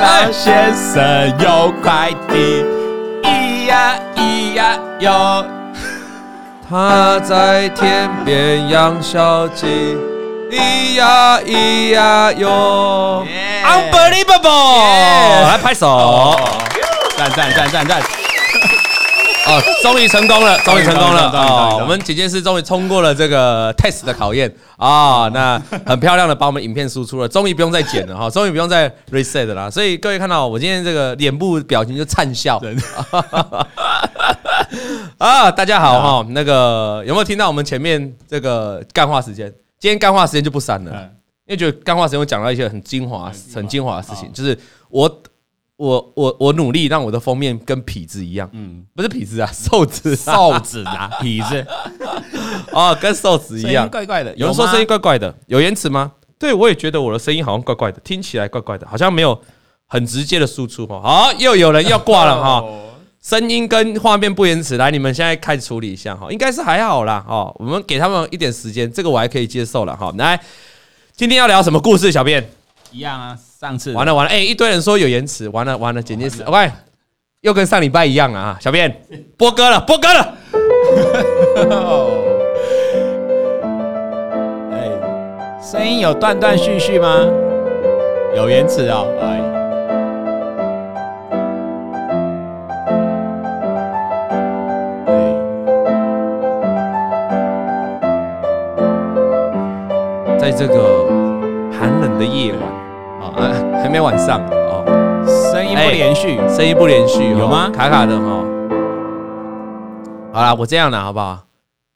老先生有快递，咿呀咿呀哟，他在天边养小鸡，咿呀咿呀哟，Unbelievable！来拍手，赞赞赞赞赞！哦，终于成功了，终于成功了哦！我们姐姐是终于通过了这个 test 的考验啊！那很漂亮的把我们影片输出了，终于不用再剪了哈，终于不用再 reset 了。所以各位看到我今天这个脸部表情就灿笑。啊，大家好哈！那个有没有听到我们前面这个干话时间？今天干话时间就不删了，因为觉得干话时间我讲到一些很精华、很精华的事情，就是我。我我我努力让我的封面跟痞子一样，嗯，不是痞子啊，瘦子，瘦子啊，痞子，哦，跟瘦子一样，怪怪的。有人说声音怪怪的，有延迟吗？对，我也觉得我的声音好像怪怪的，听起来怪怪的，好像没有很直接的输出哈。好，又有人要挂了 哈，声音跟画面不延迟，来，你们现在开始处理一下哈，应该是还好啦哈，我们给他们一点时间，这个我还可以接受了哈。来，今天要聊什么故事？小编一样啊。上次完了完了，哎、欸，一堆人说有延迟，完了完了，剪接师，OK，又跟上礼拜一样了啊，小编播歌了，播歌了，哎，声音有断断续续吗？有延迟啊，哎，在这个。还没晚上哦，声音不连续，声音不连续，有吗？卡卡的哈。好啦，我这样啦，好不好？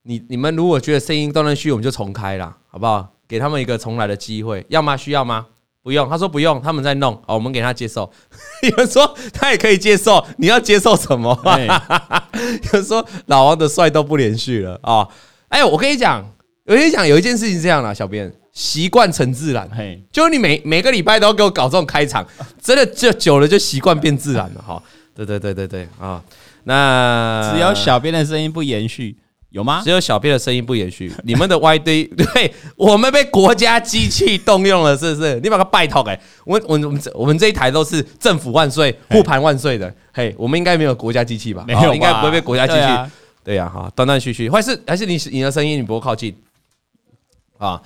你你们如果觉得声音断断续，我们就重开啦，好不好？给他们一个重来的机会，要吗？需要吗？不用，他说不用，他们在弄，哦，我们给他接受。有人说他也可以接受，你要接受什么？有人说老王的帅都不连续了啊！哎，我跟你讲，我跟你讲，有一件事情是这样啦，小编。习惯成自然，嘿，就是你每每个礼拜都要给我搞这种开场，真的就久了就习惯变自然了哈。对对对对对啊，那只有小编的声音不延续，有吗？只有小编的声音不延续，你们的 Y 堆，对我们被国家机器动用了，是不是？你把它拜托哎，我我我们我们这一台都是政府万岁、护盘万岁的，嘿，我们应该没有国家机器吧？没有，应该不会被国家机器。对呀，哈，断断续续，还是还是你你的声音你不够靠近。啊，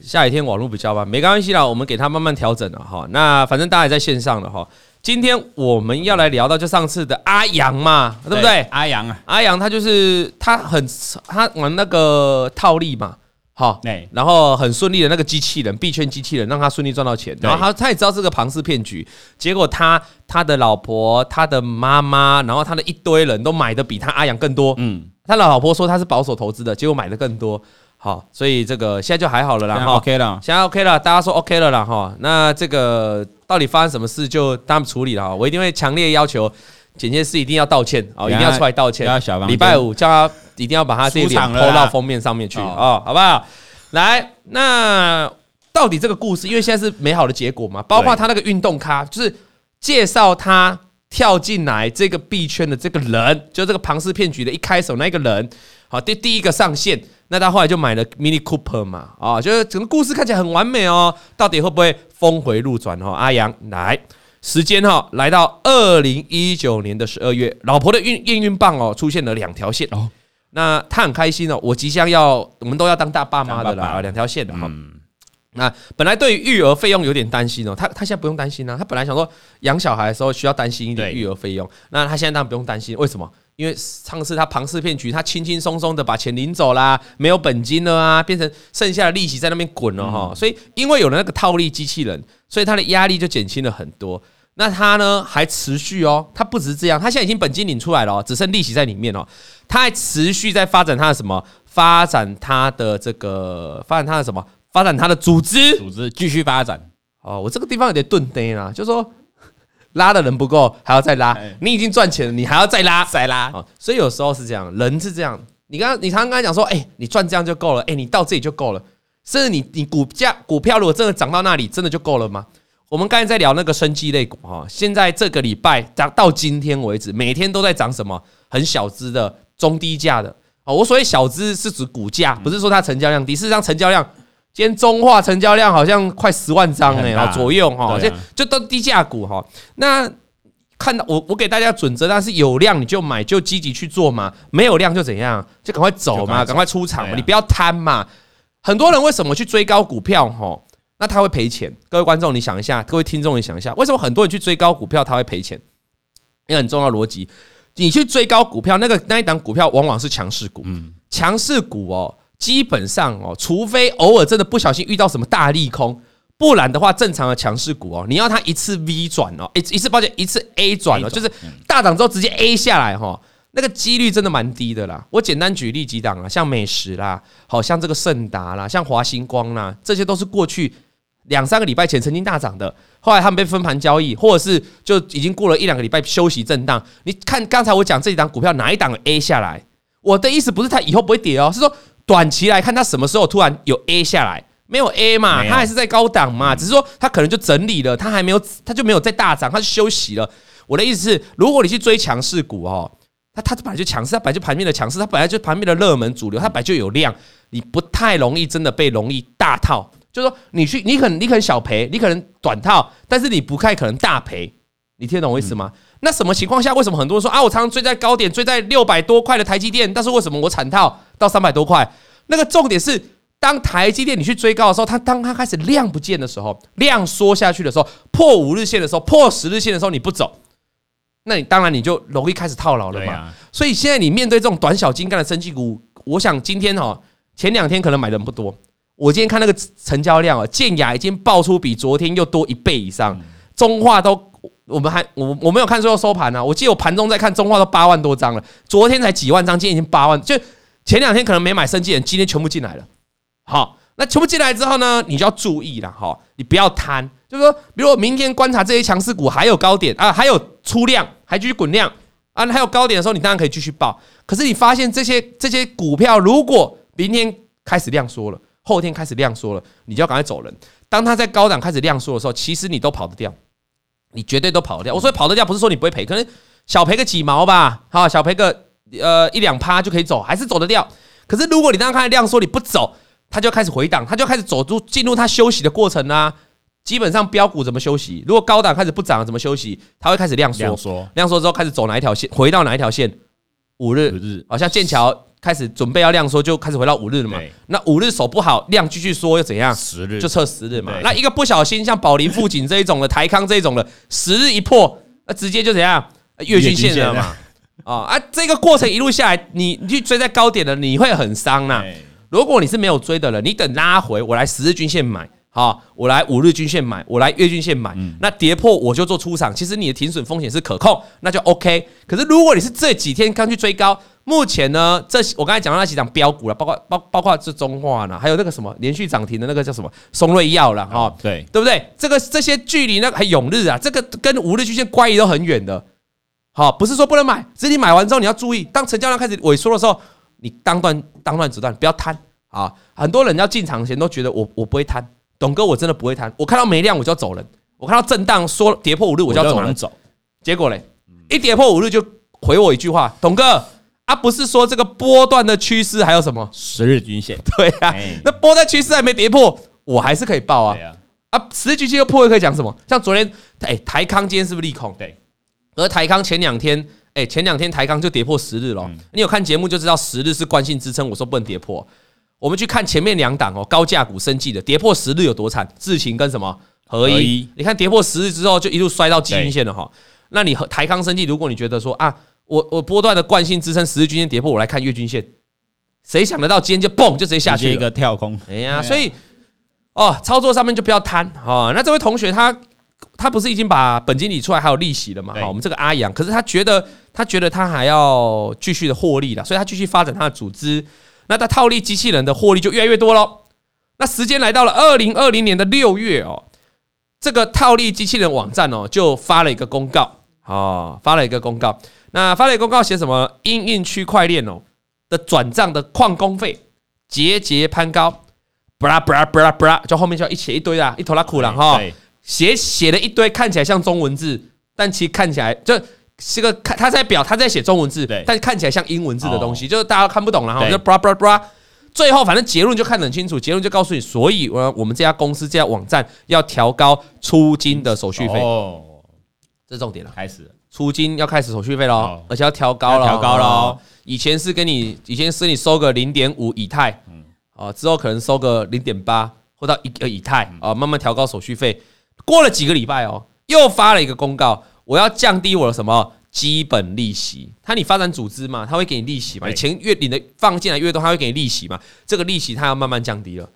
下雨天网络比较慢，没关系啦，我们给他慢慢调整了哈。那反正大家也在线上了哈。今天我们要来聊到就上次的阿阳嘛，对不对？阿阳啊，阿阳他就是他很他玩那个套利嘛，好，然后很顺利的那个机器人币圈机器人让他顺利赚到钱，然后他他也知道这个庞氏骗局，结果他他的老婆、他的妈妈，然后他的一堆人都买的比他阿阳更多，嗯，他的老婆说他是保守投资的，结果买的更多。好，所以这个现在就还好了啦，哈，OK 了，现在 OK 了，大家说 OK 了啦，哈，那这个到底发生什么事就他们处理了哈，我一定会强烈要求剪接师一定要道歉啊，一定要出来道歉，礼拜五叫他一定要把他这脸 PO 到封面上面去啊，好不好？来，那到底这个故事，因为现在是美好的结果嘛，包括他那个运动咖，就是介绍他跳进来这个币圈的这个人，就这个庞氏骗局的一开手那个人，好，第第一个上线。那他后来就买了 Mini Cooper 嘛，啊，就是整个故事看起来很完美哦，到底会不会峰回路转哦？阿阳来，时间哈，来到二零一九年的十二月，老婆的运验孕棒哦出现了两条线哦，那他很开心哦，我即将要，我们都要当大爸妈的了，两条线的哈。那本来对于育儿费用有点担心哦，他他现在不用担心啊，他本来想说养小孩的时候需要担心一点育儿费用，那他现在当然不用担心，为什么？因为上次他庞氏骗局，他轻轻松松的把钱领走啦，没有本金了啊，变成剩下的利息在那边滚了哈。所以因为有了那个套利机器人，所以他的压力就减轻了很多。那他呢还持续哦，他不只是这样，他现在已经本金领出来了，只剩利息在里面哦。他还持续在发展他的什么？发展他的这个，发展他的什么？发展他的组织，组织继续发展。哦，我这个地方有点钝呆啦，就是说。拉的人不够，还要再拉。你已经赚钱了，你还要再拉，再拉。所以有时候是这样，人是这样。你刚刚，你常常跟他讲说，哎，你赚这样就够了，哎，你到这里就够了。甚至你，你股价、股票如果真的涨到那里，真的就够了吗？我们刚才在聊那个生技类股哈，现在这个礼拜涨到今天为止，每天都在涨什么？很小资的、中低价的。哦，我所谓小资是指股价，不是说它成交量低。事实上，成交量。今天中化成交量好像快十万张哎，哦左右哈，就就都低价股哈。那看到我我给大家准则，但是有量你就买，就积极去做嘛。没有量就怎样，就赶快走嘛，赶快出场嘛，你不要贪嘛。很多人为什么去追高股票哈？那他会赔钱。各位观众，你想一下，各位听众，你想一下，为什么很多人去追高股票他会赔钱？一个很重要逻辑，你去追高股票，那个那一档股票往往是强势股，强势股哦。基本上哦，除非偶尔真的不小心遇到什么大利空，不然的话，正常的强势股哦，你要它一次 V 转哦，一一次抱歉一次 A 转哦，就是大涨之后直接 A 下来哈，那个几率真的蛮低的啦。我简单举例几档啊，像美食啦，好像这个盛达啦，像华星光啦，这些都是过去两三个礼拜前曾经大涨的，后来他们被分盘交易，或者是就已经过了一两个礼拜休息震荡。你看刚才我讲这几档股票哪一档 A 下来？我的意思不是它以后不会跌哦，是说。短期来看，它什么时候突然有 A 下来？没有 A 嘛，它还是在高档嘛，只是说它可能就整理了，它还没有，它就没有再大涨，它就休息了。我的意思是，如果你去追强势股哦，它它本来就强势，它本来就盘面的强势，它本来就盘面的热门主流，它本来就有量，你不太容易真的被容易大套。就是说，你去，你可能你可能小赔，你可能短套，但是你不太可能大赔。你听得懂我意思吗？那什么情况下，为什么很多人说啊，我常常追在高点，追在六百多块的台积电，但是为什么我惨套？到三百多块，那个重点是，当台积电你去追高的时候，它当它开始量不见的时候，量缩下去的时候，破五日线的时候，破十日线的时候，你不走，那你当然你就容易开始套牢了嘛。所以现在你面对这种短小精干的生技股，我想今天哈，前两天可能买的人不多，我今天看那个成交量啊，建雅已经爆出比昨天又多一倍以上，中化都。我们还我我没有看最后收盘呢，我记得我盘中在看中化都八万多张了，昨天才几万张，今天已经八万，就前两天可能没买生技人，今天全部进来了。好，那全部进来之后呢，你就要注意了哈，你不要贪，就是说，比如我明天观察这些强势股还有高点啊，还有出量，还继续滚量啊，还有高点的时候，你当然可以继续抱。可是你发现这些这些股票如果明天开始量缩了，后天开始量缩了，你就要赶快走人。当它在高档开始量缩的时候，其实你都跑得掉。你绝对都跑得掉。我说跑得掉，不是说你不会赔，可能小赔个几毛吧，好，小赔个呃一两趴就可以走，还是走得掉。可是如果你刚刚看量说你不走，它就开始回档，它就开始走入进入它休息的过程啊。基本上标股怎么休息？如果高档开始不涨，怎么休息？它会开始量缩，量缩之后开始走哪一条线？回到哪一条线？五日，好像剑桥。开始准备要量缩，就开始回到五日了嘛。那五日手不好，量继续缩又怎样？十日就测十日嘛。那一个不小心，像宝林富锦这一种的，台康这一种的，十日一破，那直接就怎样？月均线了嘛。啊啊，这个过程一路下来，你你去追在高点的，你会很伤呐。如果你是没有追的人，你等拉回，我来十日均线买。好，我来五日均线买，我来月均线买。那跌破我就做出场。其实你的停损风险是可控，那就 OK。可是如果你是这几天刚去追高，目前呢，这我刚才讲到那几档标股了，包括包包括这中化呢，还有那个什么连续涨停的那个叫什么松瑞药了哈，对对不对？这个这些距离那个还永日啊，这个跟五日均线乖离都很远的。好，不是说不能买，只是你买完之后你要注意，当成交量开始萎缩的时候，你当断当断止断，不要贪啊！很多人要进场前都觉得我我不会贪，董哥我真的不会贪，我看到没量我就要走人，我看到震荡说跌破五日我就要走人走，结果嘞，一跌破五日就回我一句话，董哥。啊，不是说这个波段的趋势还有什么十日均线？对啊，那波段趋势还没跌破，我还是可以报啊。啊，十日均线又破，又可以讲什么？像昨天，哎，台康今天是不是利空？对。而台康前两天，哎，前两天台康就跌破十日了。你有看节目就知道十日是惯性支撑，我说不能跌破。我们去看前面两档哦，高价股生技的跌破十日有多惨？智勤跟什么合一？你看跌破十日之后就一路摔到基均线了哈。那你和台康生技，如果你觉得说啊。我我波段的惯性支撑十日均线跌破，我来看月均线，谁想得到今天就蹦就直接下去一个跳空？哎呀，所以哦，操作上面就不要贪哦。那这位同学他他不是已经把本金理出来还有利息了嘛？好，我们这个阿阳，可是他觉得他觉得他还要继续的获利了，所以他继续发展他的组织。那他套利机器人的获利就越来越多喽。那时间来到了二零二零年的六月哦，这个套利机器人网站哦就发了一个公告哦，发了一个公告。那发了公告写什么？因应区块链哦的转账的矿工费节节攀高，布拉布拉布拉布拉，就后面就一写一堆啦，一头拉苦了哈。写写了一堆，看起来像中文字，但其实看起来就是个看他在表他在写中文字，但看起来像英文字的东西，就是大家看不懂了哈。就布拉布拉布拉，最后反正结论就看得很清楚，结论就告诉你，所以我我们这家公司这家网站要调高出金的手续费。哦，这重点了，开始出金要开始手续费喽，而且要调高了，调高了，以前是跟你以前是你收个零点五以太，嗯，啊之后可能收个零点八或到一个以太啊，慢慢调高手续费，过了几个礼拜哦，又发了一个公告，我要降低我的什么？基本利息，他你发展组织嘛，他会给你利息嘛，你钱越领的放进来越多，他会给你利息嘛。这个利息他要慢慢降低了，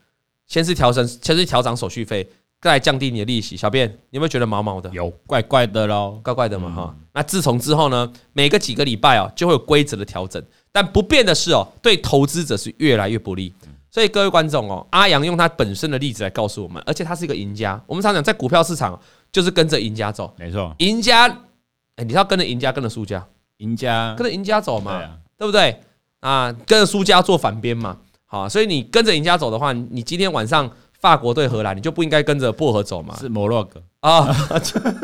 先是调整，先是调涨手续费，再来降低你的利息。小便，你有没有觉得毛毛的？有，怪怪的喽，怪怪的嘛哈。那自从之后呢，每个几个礼拜哦，就会有规则的调整，但不变的是哦，对投资者是越来越不利。所以各位观众哦，阿阳用他本身的例子来告诉我们，而且他是一个赢家。我们常讲在股票市场就是跟着赢家走，没错，赢家。哎，你要跟着赢家，跟着输家，赢家跟着赢家走嘛，对，啊、对不对？啊，跟着输家做反边嘛，好，所以你跟着赢家走的话，你今天晚上法国对荷兰，你就不应该跟着薄荷走嘛，是摩洛哥啊，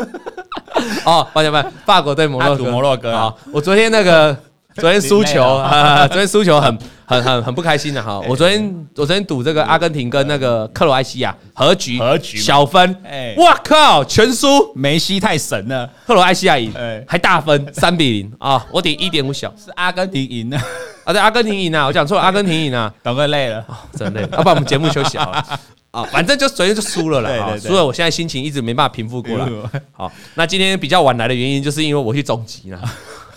哦，抱歉抱歉，法国对摩洛哥，摩洛哥啊，我昨天那个。昨天输球啊！昨天输球很很很很不开心的哈。我昨天我昨天赌这个阿根廷跟那个克罗埃西亚和局，和局小分。哎，我靠，全输！梅西太神了，克罗埃西亚赢，还大分三比零啊！我顶一点五小，是阿根廷赢了啊！对，阿根廷赢了，我讲错了，阿根廷赢了。董哥累了，真累，要不然我们节目休息好了啊！反正就昨天就输了啦，输了，我现在心情一直没办法平复过来。好，那今天比较晚来的原因，就是因为我去总集了。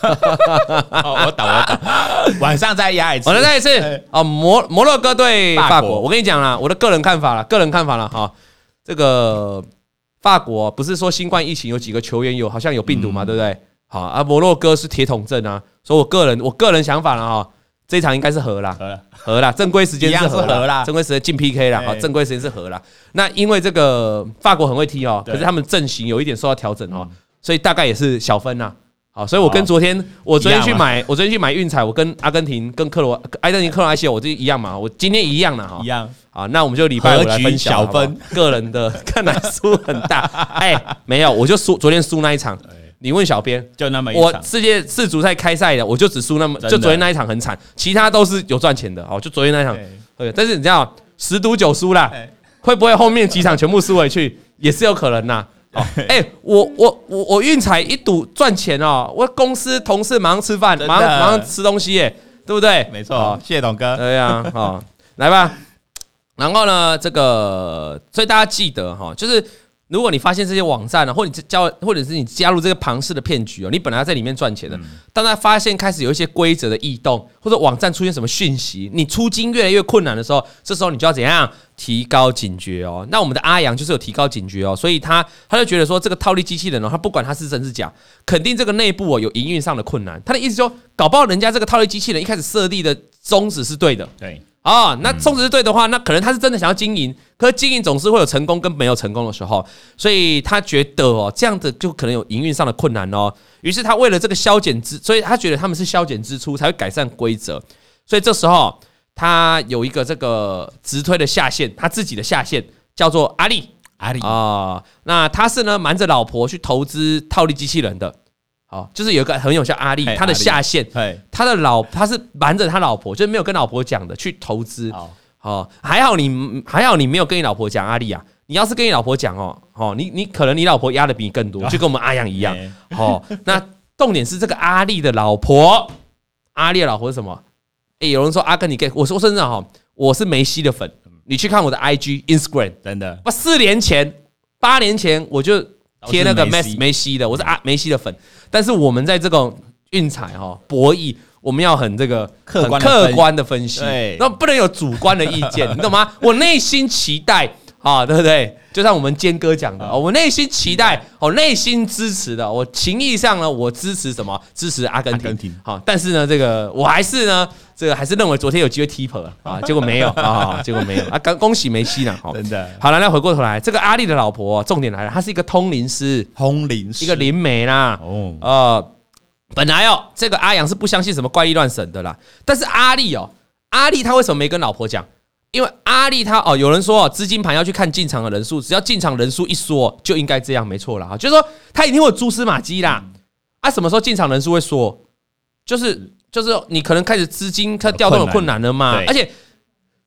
我倒我倒，晚上再压一次，晚上再一次啊！摩摩洛哥对法国，我跟你讲啦，我的个人看法了，个人看法了哈。这个法国不是说新冠疫情有几个球员有好像有病毒嘛，对不对？好啊，摩洛哥是铁桶阵啊，所以我个人我个人想法了哈，这一场应该是和啦，和啦，正规时间是和啦，正规时间进 PK 啦，好，正规时间是和啦。那因为这个法国很会踢哦，可是他们阵型有一点受到调整哦，所以大概也是小分呐。好，所以我跟昨天，我昨天去买，我昨天去买运彩，我跟阿根廷、跟克罗、阿根廷、克罗埃西亚，我就一样嘛。我今天一样的哈，一样。好，那我们就礼拜五来分小分，个人的 看来输很大。哎，没有，我就输昨天输那一场。你问小编，就那么一场。我世界世足赛开赛的，我就只输那么，就昨天那一场很惨，其他都是有赚钱的。哦，就昨天那一场，对。但是你知道，十赌九输啦，会不会后面几场全部输回去，也是有可能呐。哦，哎，我我我我运彩一赌赚钱哦，我公司同事马上吃饭，马上马上吃东西，耶，对不对？没错，谢谢董哥。对呀，好，来吧。然后呢，这个所以大家记得哈，就是。如果你发现这些网站呢，或者你加，或者是你加入这个庞氏的骗局哦，你本来要在里面赚钱的，当他发现开始有一些规则的异动，或者网站出现什么讯息，你出金越来越困难的时候，这时候你就要怎样提高警觉哦。那我们的阿阳就是有提高警觉哦，所以他他就觉得说这个套利机器人哦，他不管他是真是假，肯定这个内部哦有营运上的困难。他的意思说，搞不好人家这个套利机器人一开始设立的宗旨是对的，对。啊，那宗旨是对的话，那可能他是真的想要经营，可是经营总是会有成功跟没有成功的时候，所以他觉得哦，这样子就可能有营运上的困难哦。于是他为了这个削减支，所以他觉得他们是削减支出才会改善规则，所以这时候他有一个这个直推的下线，他自己的下线叫做阿力，阿力啊，那他是呢瞒着老婆去投资套利机器人的。哦，就是有一个很有像阿力，他的下线，他的老他是瞒着他老婆，就是没有跟老婆讲的去投资。哦，还好你还好你没有跟你老婆讲阿力啊，你要是跟你老婆讲哦，哦，你你可能你老婆压的比你更多，就跟我们阿阳一样。哦，那重点是这个阿力的老婆，阿力的老婆是什么？诶，有人说阿根廷给我说真的哈，我是梅西的粉，你去看我的 IG Instagram，真的，我四年前八年前我就。贴那个梅西。梅西的，我是啊梅西的粉，但是我们在这种运彩哈博弈，我们要很这个客观客观的分析，那不能有主观的意见，你懂吗？我内心期待啊，对不对？就像我们坚哥讲的，我内心期待，我内心支持的，我情义上呢，我支持什么？支持阿根廷。好，但是呢，这个我还是呢。这个还是认为昨天有机会踢破啊，结果没有啊，结果没有。啊，恭恭喜梅西呢，好，真的。好了，那回过头来，这个阿力的老婆，重点来了，她是一个通灵师，通灵师，一个灵媒啦，哦，呃，本来哦，这个阿阳是不相信什么怪力乱神的啦，但是阿力哦，阿力他为什么没跟老婆讲？因为阿力他哦，有人说哦，资金盘要去看进场的人数，只要进场人数一缩，就应该这样，没错了哈，就是说他一定会有蛛丝马迹啦，啊，什么时候进场人数会缩？就是。就是你可能开始资金它调动有困难。了嘛，而且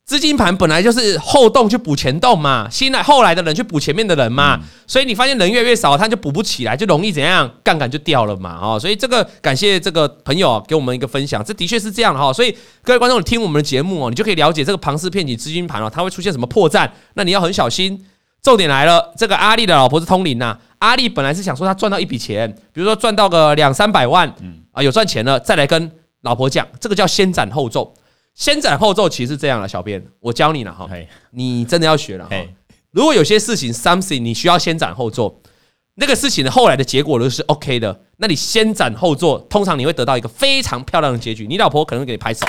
资金盘本来就是后洞去补前洞嘛，新来后来的人去补前面的人嘛，所以你发现人越来越少，他就补不起来，就容易怎样，杠杆就掉了嘛，哦，所以这个感谢这个朋友给我们一个分享，这的确是这样哈，所以各位观众，你听我们的节目哦，你就可以了解这个庞氏骗局资金盘哦，它会出现什么破绽，那你要很小心。重点来了，这个阿力的老婆是通灵呐，阿力本来是想说他赚到一笔钱，比如说赚到个两三百万，啊，有赚钱了，再来跟老婆讲，这个叫先斩后奏。先斩后奏其实是这样了，小编，我教你了哈，你真的要学了哈。如果有些事情 something 你需要先斩后奏，那个事情的后来的结果都是 OK 的，那你先斩后奏，通常你会得到一个非常漂亮的结局，你老婆可能会给你拍手。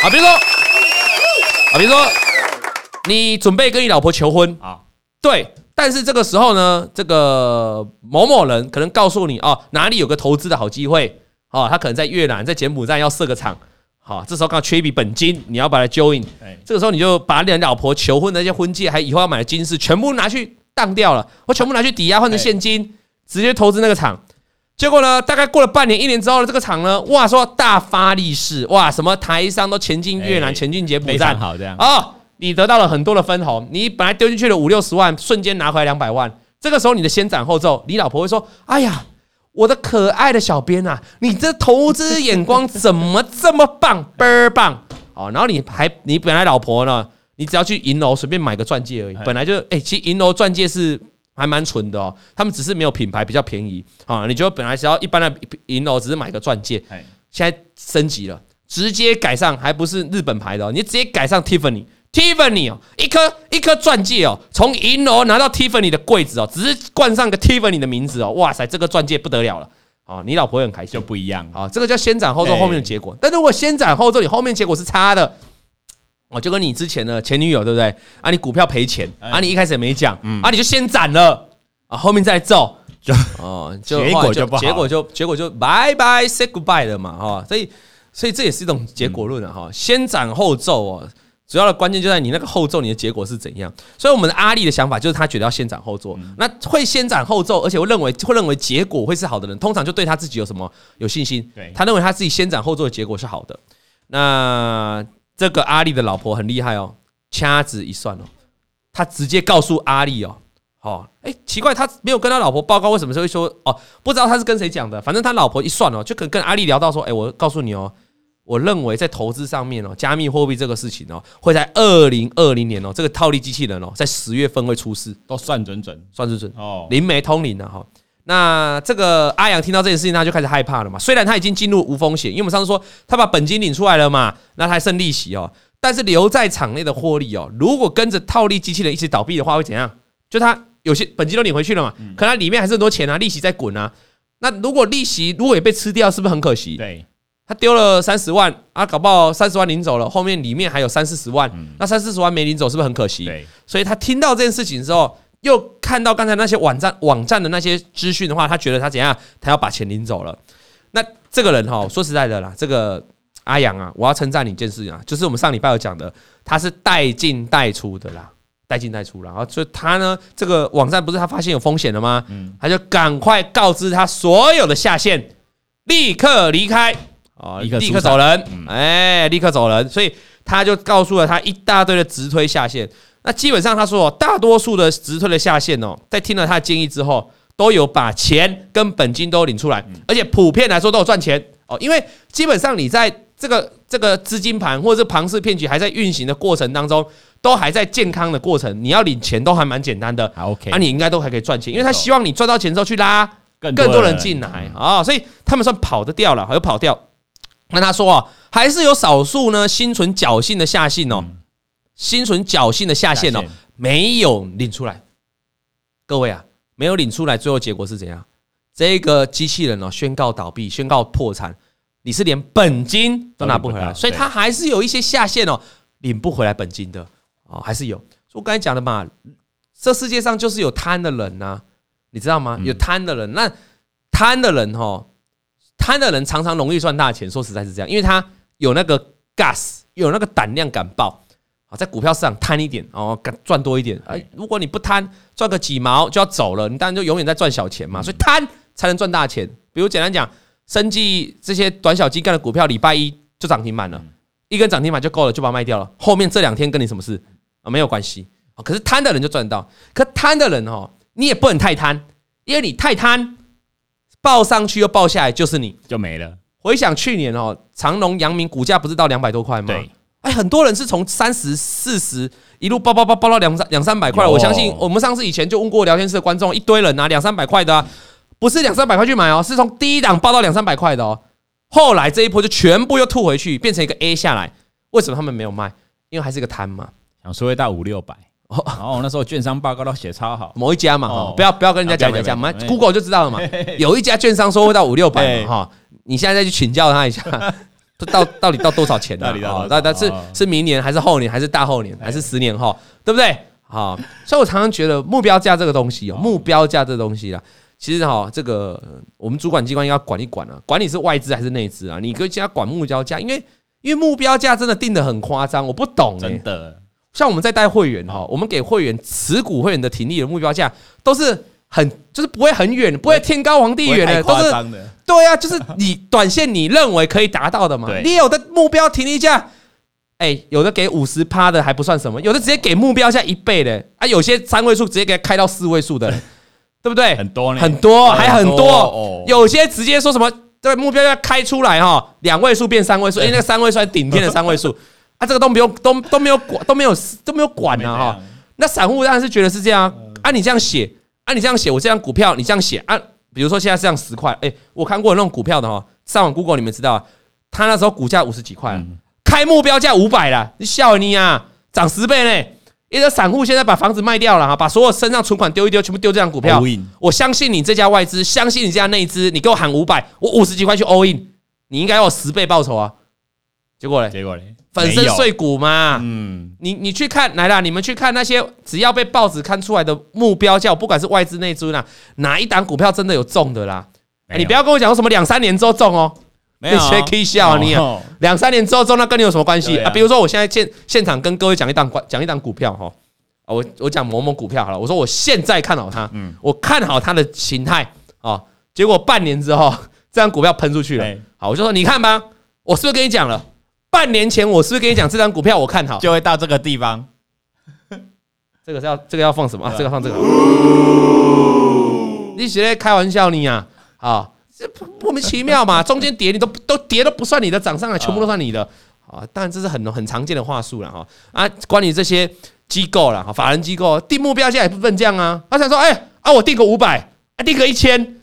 好，比如说，好，比如说，你准备跟你老婆求婚啊，对，但是这个时候呢，这个某某人可能告诉你哦，哪里有个投资的好机会，哦，他可能在越南，在柬埔寨要设个厂。好，这时候刚好缺一笔本金，你要把它 join。这个时候你就把你老婆求婚的那些婚戒，还以后要买的金饰，全部拿去当掉了，或全部拿去抵押换成现金，直接投资那个厂。结果呢，大概过了半年、一年之后呢，这个厂呢，哇，说大发利市，哇，什么台商都前进越南、前进柬埔寨，好这样哦，你得到了很多的分红，你本来丢进去的五六十万，瞬间拿回来两百万。这个时候你的先斩后奏，你老婆会说：“哎呀。”我的可爱的小编啊，你这投资眼光怎么这么棒，倍儿棒哦！然后你还你本来老婆呢，你只要去银楼随便买个钻戒而已，本来就哎，其实银楼钻戒是还蛮纯的哦，他们只是没有品牌，比较便宜啊。你觉得本来只要一般的银楼只是买个钻戒，现在升级了，直接改上，还不是日本牌的，哦你直接改上 Tiffany。Tiffany 哦，一颗一颗钻戒哦，从银楼拿到 Tiffany 的柜子哦，只是冠上个 Tiffany 的名字哦，哇塞，这个钻戒不得了了哦，你老婆会很开心，就不一样啊，这个叫先斩后奏后面的结果。但如果先斩后奏，你后面结果是差的，哦，就跟你之前的前女友对不对？啊，你股票赔钱啊，你一开始也没讲，啊，你就先斩了啊，后面再奏，就哦，就 结果就不好，结果就结果就拜拜 say goodbye 了嘛，哈，所以所以这也是一种结果论了，哈，先斩后奏哦。主要的关键就在你那个后奏，你的结果是怎样？所以我们的阿力的想法就是他觉得要先斩后奏。那会先斩后奏，而且会认为会认为结果会是好的人，通常就对他自己有什么有信心。对，他认为他自己先斩后奏的结果是好的。那这个阿力的老婆很厉害哦，掐指一算哦，他直接告诉阿力哦，哦，哎，奇怪，他没有跟他老婆报告，为什么会说哦？不知道他是跟谁讲的，反正他老婆一算哦，就可能跟阿力聊到说，哎，我告诉你哦。我认为在投资上面哦，加密货币这个事情哦，会在二零二零年哦，这个套利机器人哦，在十月份会出事，都算准准，算准准哦，灵媒通灵了哈。那这个阿阳听到这件事情，他就开始害怕了嘛。虽然他已经进入无风险，因为我们上次说他把本金领出来了嘛，那他还剩利息哦。但是留在场内的获利哦，如果跟着套利机器人一起倒闭的话，会怎样？就他有些本金都领回去了嘛，可他里面还是很多钱啊，利息在滚啊。那如果利息如果也被吃掉，是不是很可惜？对。他丢了三十万啊，搞不好三十万领走了，后面里面还有三四十万，那三四十万没领走，是不是很可惜？对，所以他听到这件事情之后，又看到刚才那些网站网站的那些资讯的话，他觉得他怎样？他要把钱领走了。那这个人哈，说实在的啦，这个阿阳啊，我要称赞你一件事情啊，就是我们上礼拜有讲的，他是带进带出的啦，带进带出啦。然后所以他呢，这个网站不是他发现有风险了吗？他就赶快告知他所有的下线，立刻离开。啊！立刻走人，哎，立刻走人。所以他就告诉了他一大堆的直推下线。那基本上他说，大多数的直推的下线哦，在听了他的建议之后，都有把钱跟本金都领出来，而且普遍来说都有赚钱哦。因为基本上你在这个这个资金盘或者是庞氏骗局还在运行的过程当中，都还在健康的过程，你要领钱都还蛮简单的。OK，那你应该都还可以赚钱，因为他希望你赚到钱之后去拉更多人进来啊，所以他们算跑得掉了，还有跑掉。那他说啊，还是有少数呢，心存侥幸的下线哦，心存侥幸的下线哦，没有领出来。各位啊，没有领出来，最后结果是怎样？这个机器人哦，宣告倒闭，宣告破产，你是连本金都拿不回来，所以他还是有一些下线哦，领不回来本金的哦，还是有。我刚才讲的嘛，这世界上就是有贪的人呐，你知道吗？有贪的人，那贪的人哈。贪的人常常容易赚大钱，说实在是这样，因为他有那个 gas，有那个胆量敢爆啊，在股票市场贪一点哦，敢赚多一点。哎，如果你不贪，赚个几毛就要走了，你当然就永远在赚小钱嘛。所以贪才能赚大钱。比如简单讲，生计这些短小精干的股票，礼拜一就涨停板了，一根涨停板就够了，就把它卖掉了。后面这两天跟你什么事啊？没有关系啊。可是贪的人就赚到，可贪的人哦，你也不能太贪，因为你太贪，报上去又报下来，就是你就没了。回想去年哦，长隆、阳明股价不是到两百多块吗？对，哎，很多人是从三十四十一路报报报报到两三两三百块。我相信我们上次以前就问过聊天室的观众，一堆人拿两三百块的，不是两三百块去买哦，是从第一档报到两三百块的哦。后来这一波就全部又吐回去，变成一个 A 下来。为什么他们没有卖？因为还是一个贪嘛，想说会到五六百。然后那时候券商报告都写超好，某一家嘛，不要不要跟人家讲人家，我们 Google 就知道了嘛。有一家券商说会到五六百嘛，哈。你现在再去请教他一下，到到底到多少钱？到底到到底是是明年还是后年还是大后年还是十年后，对不对？好，所以我常常觉得目标价这个东西哦，目标价这个东西啦，其实哈，这个我们主管机关应该管一管啊，管你是外资还是内资啊？你可以叫他管目标价，因为因为目标价真的定的很夸张，我不懂真的。像我们在带会员哈，我们给会员持股会员的停利的目标价都是。很就是不会很远，不会天高皇帝远的，都是对啊，就是你短线你认为可以达到的嘛。你有的目标停利价，哎，有的给五十趴的还不算什么，有的直接给目标价一倍的啊，有些三位数直接给他开到四位数的，对。不对？很多很多还很多，有些直接说什么对目标价开出来哈，两位数变三位数，哎，那个三位数还顶天的三位数啊，这个都不用都都没有管都没有都没有管呢哈。那散户当然是觉得是这样啊，你这样写。啊，你这样写，我这张股票你这样写啊，比如说现在是这样十块，哎，我看过那种股票的哈，上网 Google 你们知道啊，他那时候股价五十几块，开目标价五百了，你笑你啊，涨十倍呢！一个散户现在把房子卖掉了哈，把所有身上存款丢一丢，全部丢这张股票，我相信你这家外资，相信你这家内资，你给我喊五百，我五十几块去 all in，你应该有十倍报酬啊，结果嘞？结果嘞？粉身碎骨嘛，嗯，你你去看来啦，你们去看那些只要被报纸看出来的目标价，不管是外资内资啦，哪一档股票真的有中的啦？你不要跟我讲什么两三年之后中哦，没有，可以笑你啊，两三年之后中那跟你有什么关系？啊？比如说我现在现现场跟各位讲一档讲一档股票哈，我我讲某某股票好了，我说我现在看好它，嗯，我看好它的形态啊，结果半年之后 这张股票喷出去了，好，我就说你看吧，我是不是跟你讲了？半年前我是不是跟你讲这张股票我看好，就会到这个地方？这个是要这个要放什么啊？这个放这个？你是在开玩笑你啊？啊，这莫名其妙嘛！中间跌你都都跌都不算你的，涨上来全部都算你的啊！当然这是很很常见的话术了哈啊！关于这些机构了哈，法人机构定目标价也不分这样啊！他想说，哎啊，我定个五百，啊定个一千，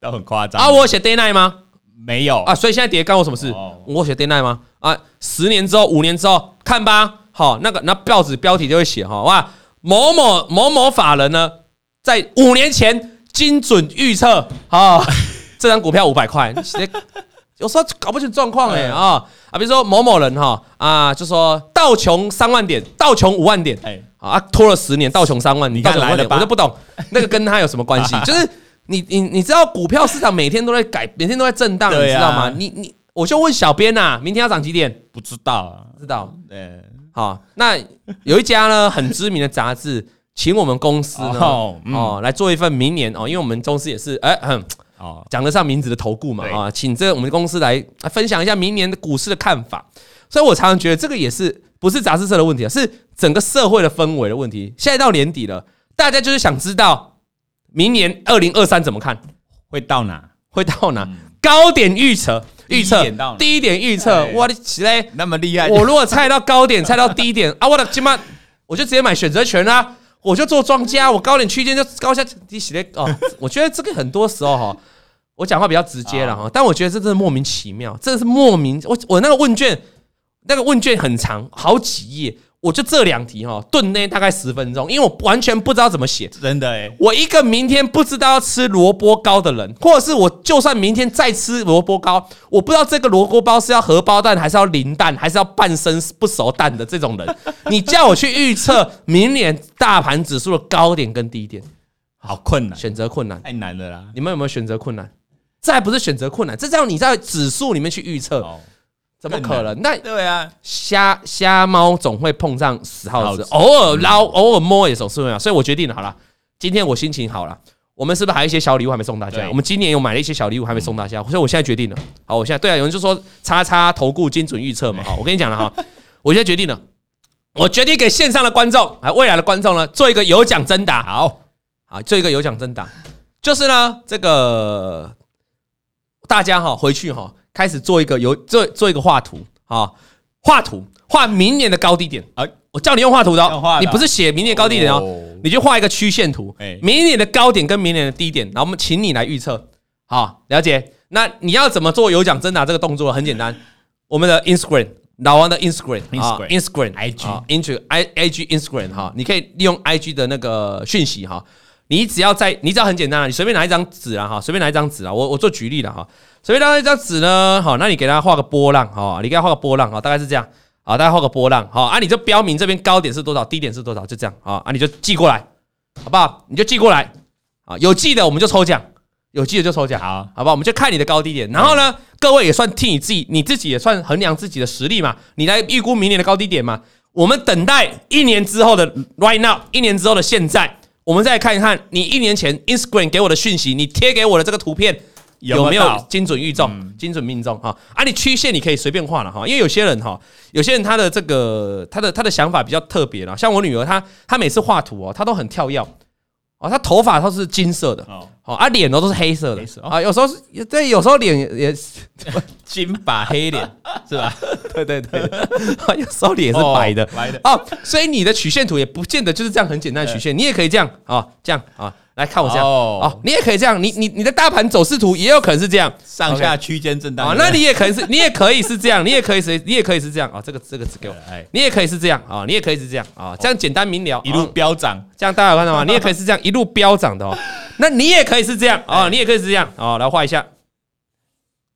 都很夸张啊！我写 deadline 吗？没有啊！所以现在跌干我什么事？我写 deadline 吗？啊，十年之后、五年之后看吧。好，那个那报纸标题就会写哈哇，某某某某法人呢，在五年前精准预测啊，这张股票五百块。有时候搞不清状况哎啊啊，比如说某某人哈啊，就说道琼三万点，道琼五万点，哎啊，拖了十年，道琼三万，你看来了吧？我就不懂那个跟他有什么关系？就是你你你知道股票市场每天都在改，每天都在震荡，你知道吗？你你。我就问小编呐，明天要涨几点？不知道啊，不知道。对，好，那有一家呢很知名的杂志，请我们公司呢哦来做一份明年哦，因为我们公司也是哎很哦讲得上名字的投顾嘛啊，请这我们公司来分享一下明年的股市的看法。所以我常常觉得这个也是不是杂志社的问题啊，是整个社会的氛围的问题。现在到年底了，大家就是想知道明年二零二三怎么看，会到哪？会到哪？高点预测。预测低点预测，我的起嘞那么厉害。我如果猜到高点，猜到低点啊，我的起码 我就直接买选择权啦，我就做庄家，我高点区间就高下低起来哦。我觉得这个很多时候哈，我讲话比较直接了哈，但我觉得这真的莫名其妙，真的是莫名。我我那个问卷，那个问卷很长，好几页。我就这两题哈，顿内大概十分钟，因为我完全不知道怎么写，真的哎，我一个明天不知道要吃萝卜糕的人，或者是我就算明天再吃萝卜糕，我不知道这个萝卜糕是要荷包蛋还是要淋蛋，还是要半生不熟蛋的这种人，你叫我去预测明年大盘指数的高点跟低点，好困难，选择困难，太难了啦！你们有没有选择困难？这还不是选择困难，这叫你在指数里面去预测。怎么可能？那对啊，瞎瞎猫总会碰上死耗子，偶尔捞，偶尔摸也总是会啊。所以我决定了，好了，今天我心情好了，我们是不是还有一些小礼物还没送大家？我们今年有买了一些小礼物还没送大家，所以我现在决定了。好，我现在对啊，有人就说叉叉投顾精准预测嘛。好，我跟你讲了哈，我现在决定了，我决定给线上的观众还未来的观众呢，做一个有奖征答。好，好，做一个有奖征答，就是呢，这个大家哈回去哈，开始做一个有做做一个画图啊，画图画明年的高低点。哎，我叫你用画图的哦，你不是写明年高低点哦，你就画一个曲线图。明年的高点跟明年的低点，然后我们请你来预测。好，了解。那你要怎么做有奖征答这个动作？很简单，我们的 Instagram 老王的 Instagram 啊，Instagram IG Instagram I IG Instagram 哈，你可以利用 IG 的那个讯息哈。你只要在，你只要很简单，你随便拿一张纸啊哈，随便拿一张纸啊，我我做举例了哈，随便拿一张纸呢，好，那你给他画个波浪好，你给他画个波浪好，大概是这样。好，大家画个波浪，好啊，你就标明这边高点是多少，低点是多少，就这样啊，啊，你就寄过来，好不好？你就寄过来，啊，有寄的我们就抽奖，有寄的就抽奖，好，好不好？我们就看你的高低点，然后呢，各位也算替你自己，你自己也算衡量自己的实力嘛，你来预估明年的高低点嘛。我们等待一年之后的 right now，一年之后的现在，我们再看一看你一年前 Instagram 给我的讯息，你贴给我的这个图片。有没有精准预中、嗯、精准命中哈？啊，你曲线你可以随便画了哈，因为有些人哈，有些人他的这个他的他的想法比较特别了，像我女儿她她每次画图哦，她都很跳跃。哦，她头发都是金色的。哦，啊脸都都是黑色的。啊，有时候是对，有时候脸也金发黑脸 是吧？对对对，啊 有时候脸是白的。白的。哦，所以你的曲线图也不见得就是这样很简单的曲线，你也可以这样啊，这样啊。来看我这样哦，你也可以这样，你你你的大盘走势图也有可能是这样，上下区间震荡啊。那你也可以是，你也可以是这样，你也可以是，你也可以是这样。啊。这个这个字给我，你也可以是这样啊，你也可以是这样啊，这样简单明了，一路飙涨，这样大家有看到吗？你也可以是这样一路飙涨的哦。那你也可以是这样啊，你也可以是这样啊，来画一下。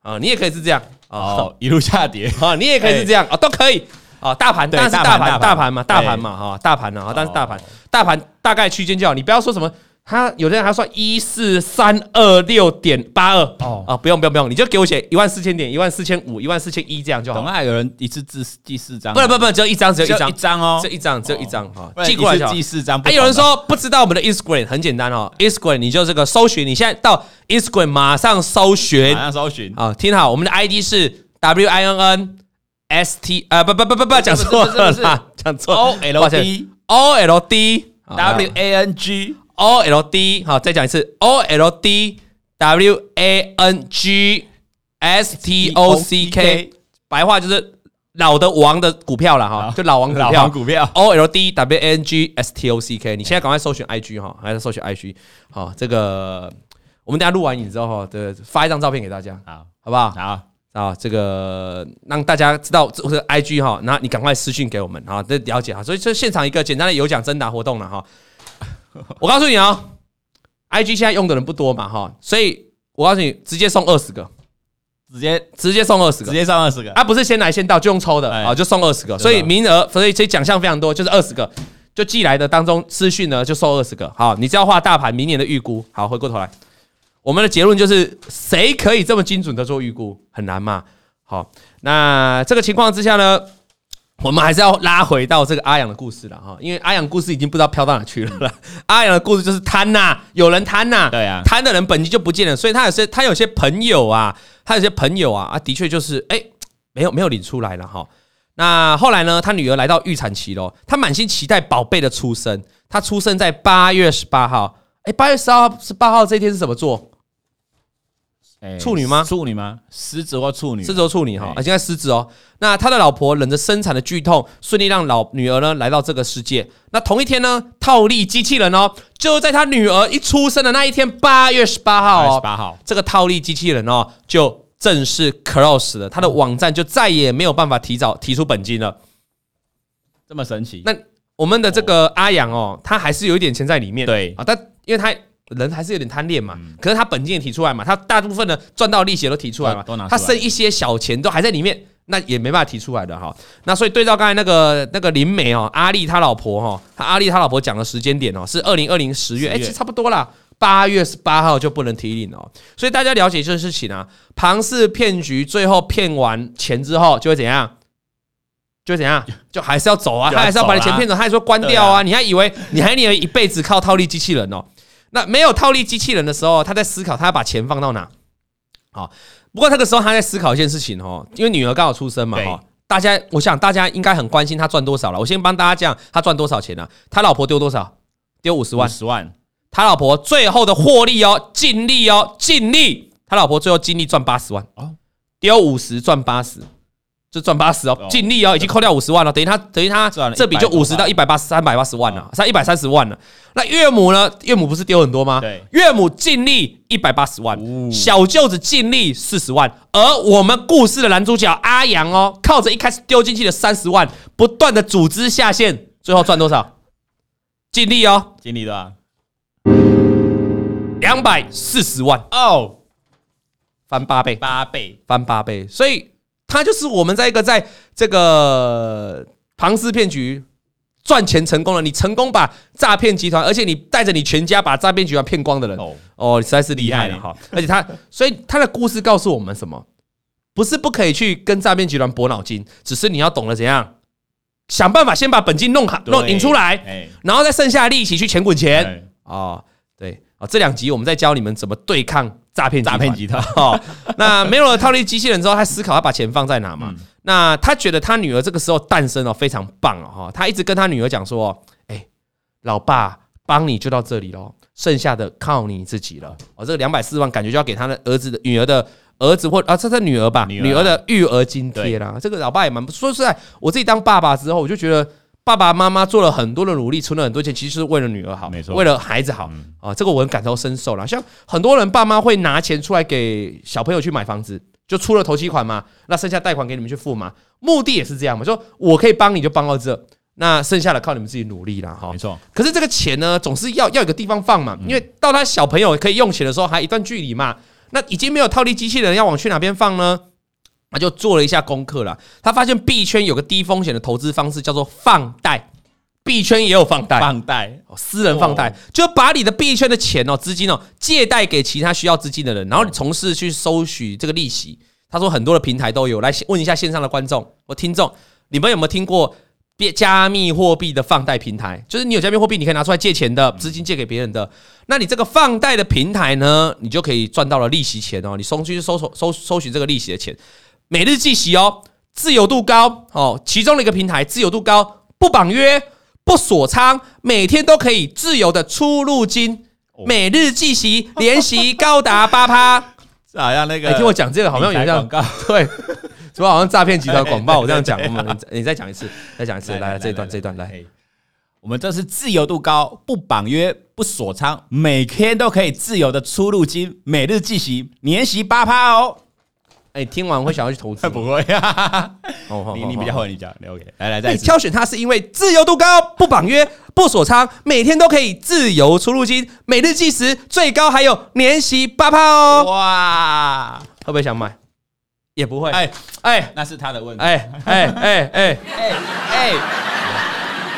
啊，你也可以是这样啊，一路下跌。啊，你也可以是这样啊，都可以。啊。大盘，但是大盘大盘嘛，大盘嘛哈，大盘啊，但是大盘大盘大概区间就好，你不要说什么。他有的人还算一四三二六点八二。哦。啊，不用不用不用，你就给我写一万四千点，一万四千五，一万四千一这样就好。总共还有人一次寄寄四张，不不不，只有一张，只有一张，一张哦，这一张只有一张哈，寄过来就寄四张。还有人说不知道我们的 Instagram 很简单哦，Instagram 你就这个搜寻，你现在到 Instagram 马上搜寻，马上搜寻。啊，听好，我们的 ID 是 W I N N S T 啊，不不不不不，讲错了，讲错，O L D O L D W A N G。O L D 好，再讲一次 O L D W A N G S T O C K，白话就是老的王的股票了哈，就老王。老王股票 O L D W A N G S T O C K，你现在赶快搜寻 I G 哈，还是搜寻 I G 好，这个我们等下录完影之后哈，对，发一张照片给大家，好，好不好？好啊，这个让大家知道这个 I G 哈，那你赶快私信给我们啊，这了解哈，所以这现场一个简单的有奖征答活动了哈。我告诉你哦，IG 现在用的人不多嘛哈，所以我告诉你，直接送二十个，直接直接送二十个，直接送二十个，啊不是先来先到就用抽的啊，就送二十个，所以名额，所以这奖项非常多，就是二十个，就寄来的当中私讯呢就送二十个，好，你只要画大盘明年的预估，好，回过头来，我们的结论就是谁可以这么精准的做预估，很难嘛，好，那这个情况之下呢？我们还是要拉回到这个阿阳的故事了哈，因为阿阳故事已经不知道飘到哪去了。阿阳的故事就是贪呐，有人贪呐，对啊，贪的人本金就不见了，所以他有些他有些朋友啊，他有些朋友啊啊，的确就是哎，没有没有领出来了哈。那后来呢，他女儿来到预产期喽，他满心期待宝贝的出生，他出生在八月十八号，哎，八月十号十八号这一天是什么座？处女吗？处女吗？狮子或处女？狮子或处女哈，啊，现在狮子哦。那他的老婆忍着生产的剧痛，顺利让老女儿呢来到这个世界。那同一天呢，套利机器人哦，就在他女儿一出生的那一天，八月十八号哦，八号，这个套利机器人哦就正式 close 了，他的网站就再也没有办法提早提出本金了。这么神奇？那我们的这个阿阳哦，他还是有一点钱在里面，对啊，但因为他。人还是有点贪恋嘛，可是他本金也提出来嘛，他大部分的赚到利息都提出来嘛，他剩一些小钱都还在里面，那也没办法提出来的哈。那所以对照刚才那个那个林美哦，阿力他老婆哈，他阿力他老婆讲的时间点哦，是二零二零十月，哎，其实差不多啦，八月十八号就不能提领哦。所以大家了解这件事情啊，庞氏骗局最后骗完钱之后就会怎样？就会怎样？就还是要走啊，他还是要把你钱骗走，他还说关掉啊，你还以为你还以为一辈子靠套利机器人哦？那没有套利机器人的时候，他在思考他要把钱放到哪。好，不过那个时候他在思考一件事情哦，因为女儿刚好出生嘛哈。大家，我想大家应该很关心他赚多少了。我先帮大家讲他赚多少钱呢？他老婆丢多少？丢五十万。十万。他老婆最后的获利哦，净利哦，净利。他老婆最后净利赚八十万哦，丢五十赚八十，就赚八十哦，净利哦，已经扣掉五十万了，等于他等于他这笔就五十到一百八十三百八十万了，差一百三十万了。那岳母呢？岳母不是丢很多吗？对，岳母净利一百八十万，小舅子净利四十万，而我们故事的男主角阿阳哦，靠着一开始丢进去的三十万，不断的组织下线，最后赚多少？净利哦，净利多少？两百四十万哦。翻八倍，八倍，翻八倍，所以他就是我们在一个在这个庞氏骗局赚钱成功了，你成功把诈骗集团，而且你带着你全家把诈骗集团骗光的人，哦，哦，实在是厉害了哈！而且他，所以他的故事告诉我们什么？不是不可以去跟诈骗集团搏脑筋，只是你要懂得怎样想办法先把本金弄好，弄引出来，然后再剩下的利息去钱滚钱啊！对啊，这两集我们在教你们怎么对抗。诈骗诈骗集团 哦，那没有了套利机器人之后，他思考他把钱放在哪嘛？嗯、那他觉得他女儿这个时候诞生了，非常棒哦。他一直跟他女儿讲说：“哎、欸，老爸帮你就到这里喽，剩下的靠你自己了。”哦，这个两百四十万感觉就要给他的儿子的女儿的儿子或啊，这是女儿吧？女儿，女儿的育儿津贴啦。这个老爸也蛮说实在，我自己当爸爸之后，我就觉得。爸爸妈妈做了很多的努力，存了很多钱，其实是为了女儿好，没错，为了孩子好啊。这个我很感同身受了。像很多人爸妈会拿钱出来给小朋友去买房子，就出了头期款嘛，那剩下贷款给你们去付嘛，目的也是这样嘛，说我可以帮你就帮到这，那剩下的靠你们自己努力了哈。没错。可是这个钱呢，总是要要有个地方放嘛，因为到他小朋友可以用钱的时候，还一段距离嘛。那已经没有套利机器人，要往去哪边放呢？他就做了一下功课了，他发现币圈有个低风险的投资方式叫做放贷，币圈也有放贷，放贷哦，私人放贷，就把你的币圈的钱哦，资金哦，借贷给其他需要资金的人，然后你从事去收取这个利息。他说很多的平台都有，来问一下线上的观众或听众，你们有没有听过加密货币的放贷平台？就是你有加密货币，你可以拿出来借钱的，资金借给别人的。那你这个放贷的平台呢，你就可以赚到了利息钱哦，你送去收收收收取这个利息的钱。每日计息哦，自由度高哦，其中的一个平台自由度高，不绑约，不锁仓，每天都可以自由的出入金。每日计息，年息高达八趴。好像那个，你听我讲这个，好像有广告，对，什么好像诈骗集团广告，我这样讲，我们你再讲一次，再讲一次，来这一段，这一段来，我们这是自由度高，不绑约，不锁仓，每天都可以自由的出入金，每日计息，年息八趴哦。哎，听完会想要去投资？不会啊。你你比较会，你讲，你 OK。来来，再挑选它是因为自由度高，不绑约，不锁仓，每天都可以自由出入金，每日计时，最高还有年息八趴哦。哇，会不会想买？也不会。哎哎，那是他的问题。哎哎哎哎哎哎，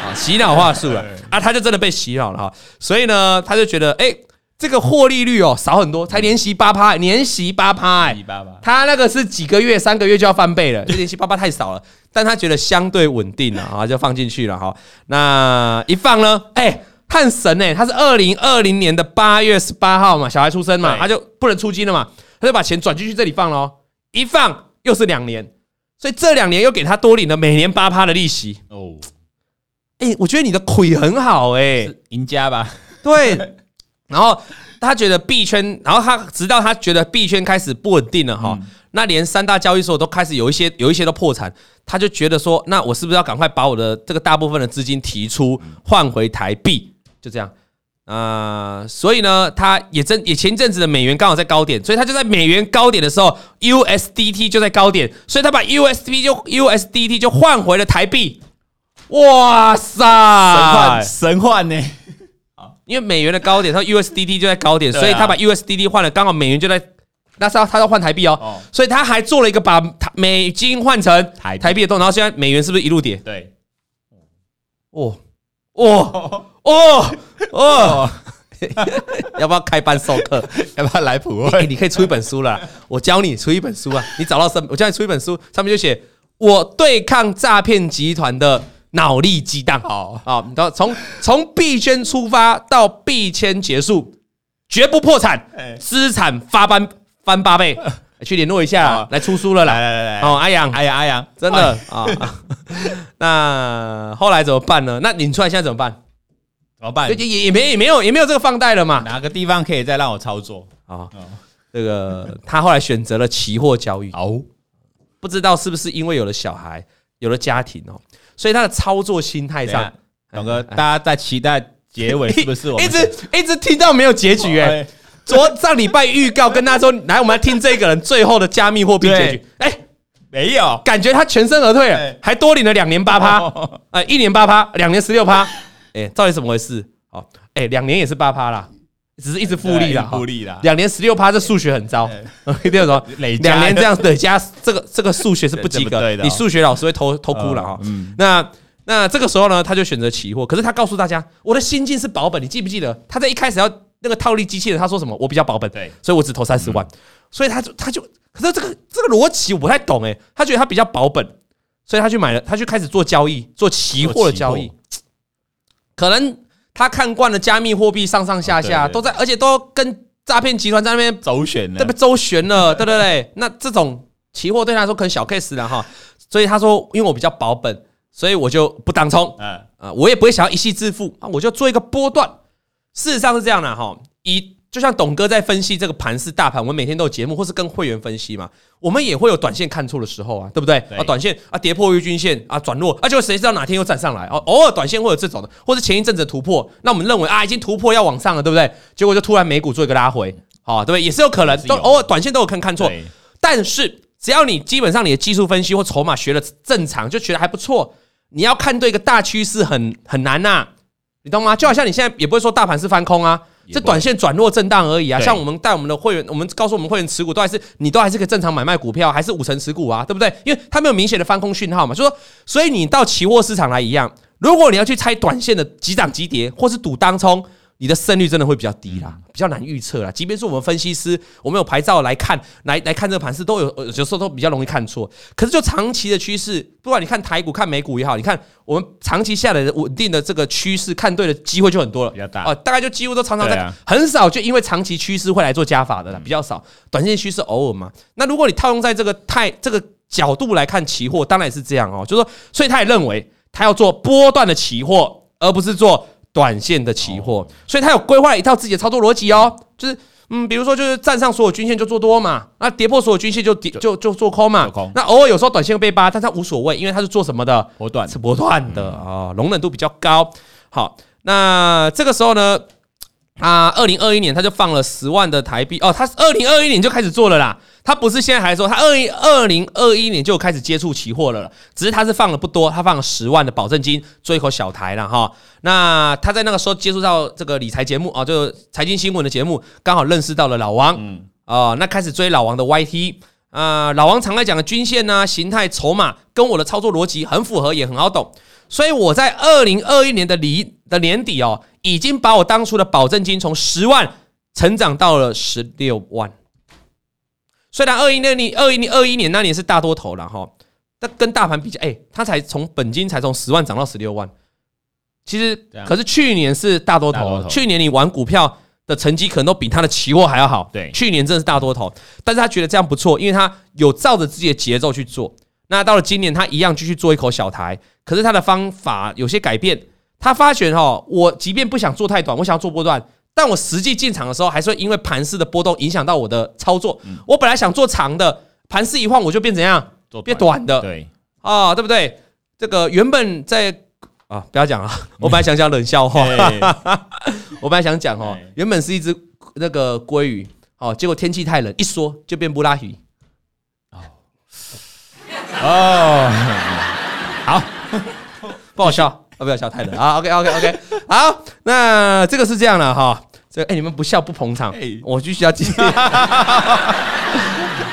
啊，洗脑话术了啊，他就真的被洗脑了哈。所以呢，他就觉得哎。这个获利率哦少很多，才年息八趴，年息八趴哎，他那个是几个月、三个月就要翻倍了，这年息八趴太少了，但他觉得相对稳定了啊，就放进去了哈。那一放呢，哎，看神哎，他是二零二零年的八月十八号嘛，小孩出生嘛，他就不能出金了嘛，他就把钱转进去这里放喽，一放又是两年，所以这两年又给他多领了每年八趴的利息哦。哎，我觉得你的腿很好哎，赢家吧？对。然后他觉得币圈，然后他直到他觉得币圈开始不稳定了哈，那连三大交易所都开始有一些有一些都破产，他就觉得说，那我是不是要赶快把我的这个大部分的资金提出换回台币？就这样啊，所以呢，他也正也前阵子的美元刚好在高点，所以他就在美元高点的时候，USDT 就在高点，所以他把 USDT 就 USDT 就换回了台币。哇塞，神幻神换呢！因为美元的高点，它 USDT 就在高点，所以他把 USDT 换了，刚好美元就在，那是要他要换台币哦，所以他还做了一个把美金换成台币的动作，然后现在美元是不是一路跌？对，哦哦哦哦，要不要开班授课？要不要来普惠？你可以出一本书了，我教你出一本书啊！你找到什么？我教你出一本书，上面就写我对抗诈骗集团的。脑力激荡，好好，从从币圈出发到币圈结束，绝不破产，资产发翻翻八倍。去联络一下，来出书了，来来来来，哦，阿阳，阿阳，阿阳，真的啊。那后来怎么办呢？那你出来现在怎么办？怎么办？也也也没也没有也没有这个放贷了嘛？哪个地方可以再让我操作啊？这个他后来选择了期货交易哦，不知道是不是因为有了小孩，有了家庭哦，所以他的操作心态上，董哥，大家在期待结尾是不是？我 一直一直听到没有结局哎。昨上礼拜预告跟他说，来，我们来听这个人最后的加密货币结局。哎，没有，感觉他全身而退了，还多领了两年八趴，呃，一年八趴，两年十六趴。哎，到底怎么回事？哦，哎，两年也是八趴啦，只是一直复利啦，复利啦。两年十六趴，这数学很糟。一定要说，两年这样累加，这个这个数学是不及格的。你数学老师会偷偷哭了哈。那那这个时候呢，他就选择期货。可是他告诉大家，我的心境是保本。你记不记得他在一开始要？那个套利机器人他说什么？我比较保本，对，所以我只投三十万，所以他就他就，可是这个这个逻辑我不太懂诶，他觉得他比较保本，所以他去买了，他就开始做交易，做期货的交易。可能他看惯了加密货币上上下下都在，而且都跟诈骗集团在那边周旋呢，这不对？周旋了，对对对。那这种期货对他来说可能小 case 了哈，所以他说，因为我比较保本，所以我就不当冲，嗯啊，我也不会想要一夕致富啊，我就做一个波段。事实上是这样的哈，以就像董哥在分析这个盘是大盘，我们每天都有节目，或是跟会员分析嘛，我们也会有短线看错的时候啊，对不对？啊，短线啊跌破月均线啊转弱，啊就谁知道哪天又站上来哦，偶尔短线会有这种的，或者前一阵子突破，那我们认为啊已经突破要往上了，对不对？结果就突然美股做一个拉回，好，对不对？也是有可能，都偶尔短线都有看看错，但是只要你基本上你的技术分析或筹码学的正常，就觉得还不错，你要看对一个大趋势很很难呐。你懂吗？就好像你现在也不会说大盘是翻空啊，这短线转弱震荡而已啊。像我们带我们的会员，我们告诉我们会员持股都还是你都还是可以正常买卖股票，还是五成持股啊，对不对？因为它没有明显的翻空讯号嘛。就说，所以你到期货市场来一样，如果你要去猜短线的急涨急跌，或是赌当冲。你的胜率真的会比较低啦，比较难预测啦。即便是我们分析师，我们有牌照来看，来来看这个盘势，都有有时候都比较容易看错。可是就长期的趋势，不管你看台股、看美股也好，你看我们长期下来的稳定的这个趋势，看对的机会就很多了，比较大哦。大概就几乎都常常在，很少就因为长期趋势会来做加法的啦，比较少。短线趋势偶尔嘛。那如果你套用在这个太这个角度来看期货，当然也是这样哦。就是说，所以他也认为他要做波段的期货，而不是做。短线的期货，所以他有规划一套自己的操作逻辑哦，就是嗯，比如说就是站上所有均线就做多嘛，那跌破所有均线就跌就就做空嘛，那偶尔有时候短线会被扒，但他无所谓，因为他是做什么的？波段，是波段的啊，容忍度比较高。好，那这个时候呢，啊，二零二一年他就放了十万的台币哦，他是二零二一年就开始做了啦。他不是现在还说，他二零二零二一年就开始接触期货了，只是他是放了不多，他放了十万的保证金做一口小台了哈。那他在那个时候接触到这个理财节目啊，就财经新闻的节目，刚好认识到了老王，嗯，哦，那开始追老王的 YT 啊，老王常来讲的均线呐、形态、筹码，跟我的操作逻辑很符合，也很好懂，所以我在二零二一年的离的年底哦，已经把我当初的保证金从十万成长到了十六万。虽然二一那年、二一年、二一年那年是大多头了哈，但跟大盘比较，哎，他才从本金才从十万涨到十六万，其实可是去年是大多头，去年你玩股票的成绩可能都比他的期货还要好。对，去年真的是大多头，但是他觉得这样不错，因为他有照着自己的节奏去做。那到了今年，他一样继续做一口小台，可是他的方法有些改变。他发觉哈，我即便不想做太短，我想要做波段。但我实际进场的时候，还是会因为盘势的波动影响到我的操作。我本来想做长的，盘势一晃，我就变怎样？变短的。对啊，对不对？这个原本在啊，不要讲了。我本来想讲冷笑话，我本来想讲哦，原本是一只那个鲑鱼，哦，结果天气太冷，一缩就变布拉鱼。哦哦，好，不好笑。不要笑太冷啊！OK OK OK，好，那这个是这样的哈。这个哎，你们不笑不捧场，我继续要继续。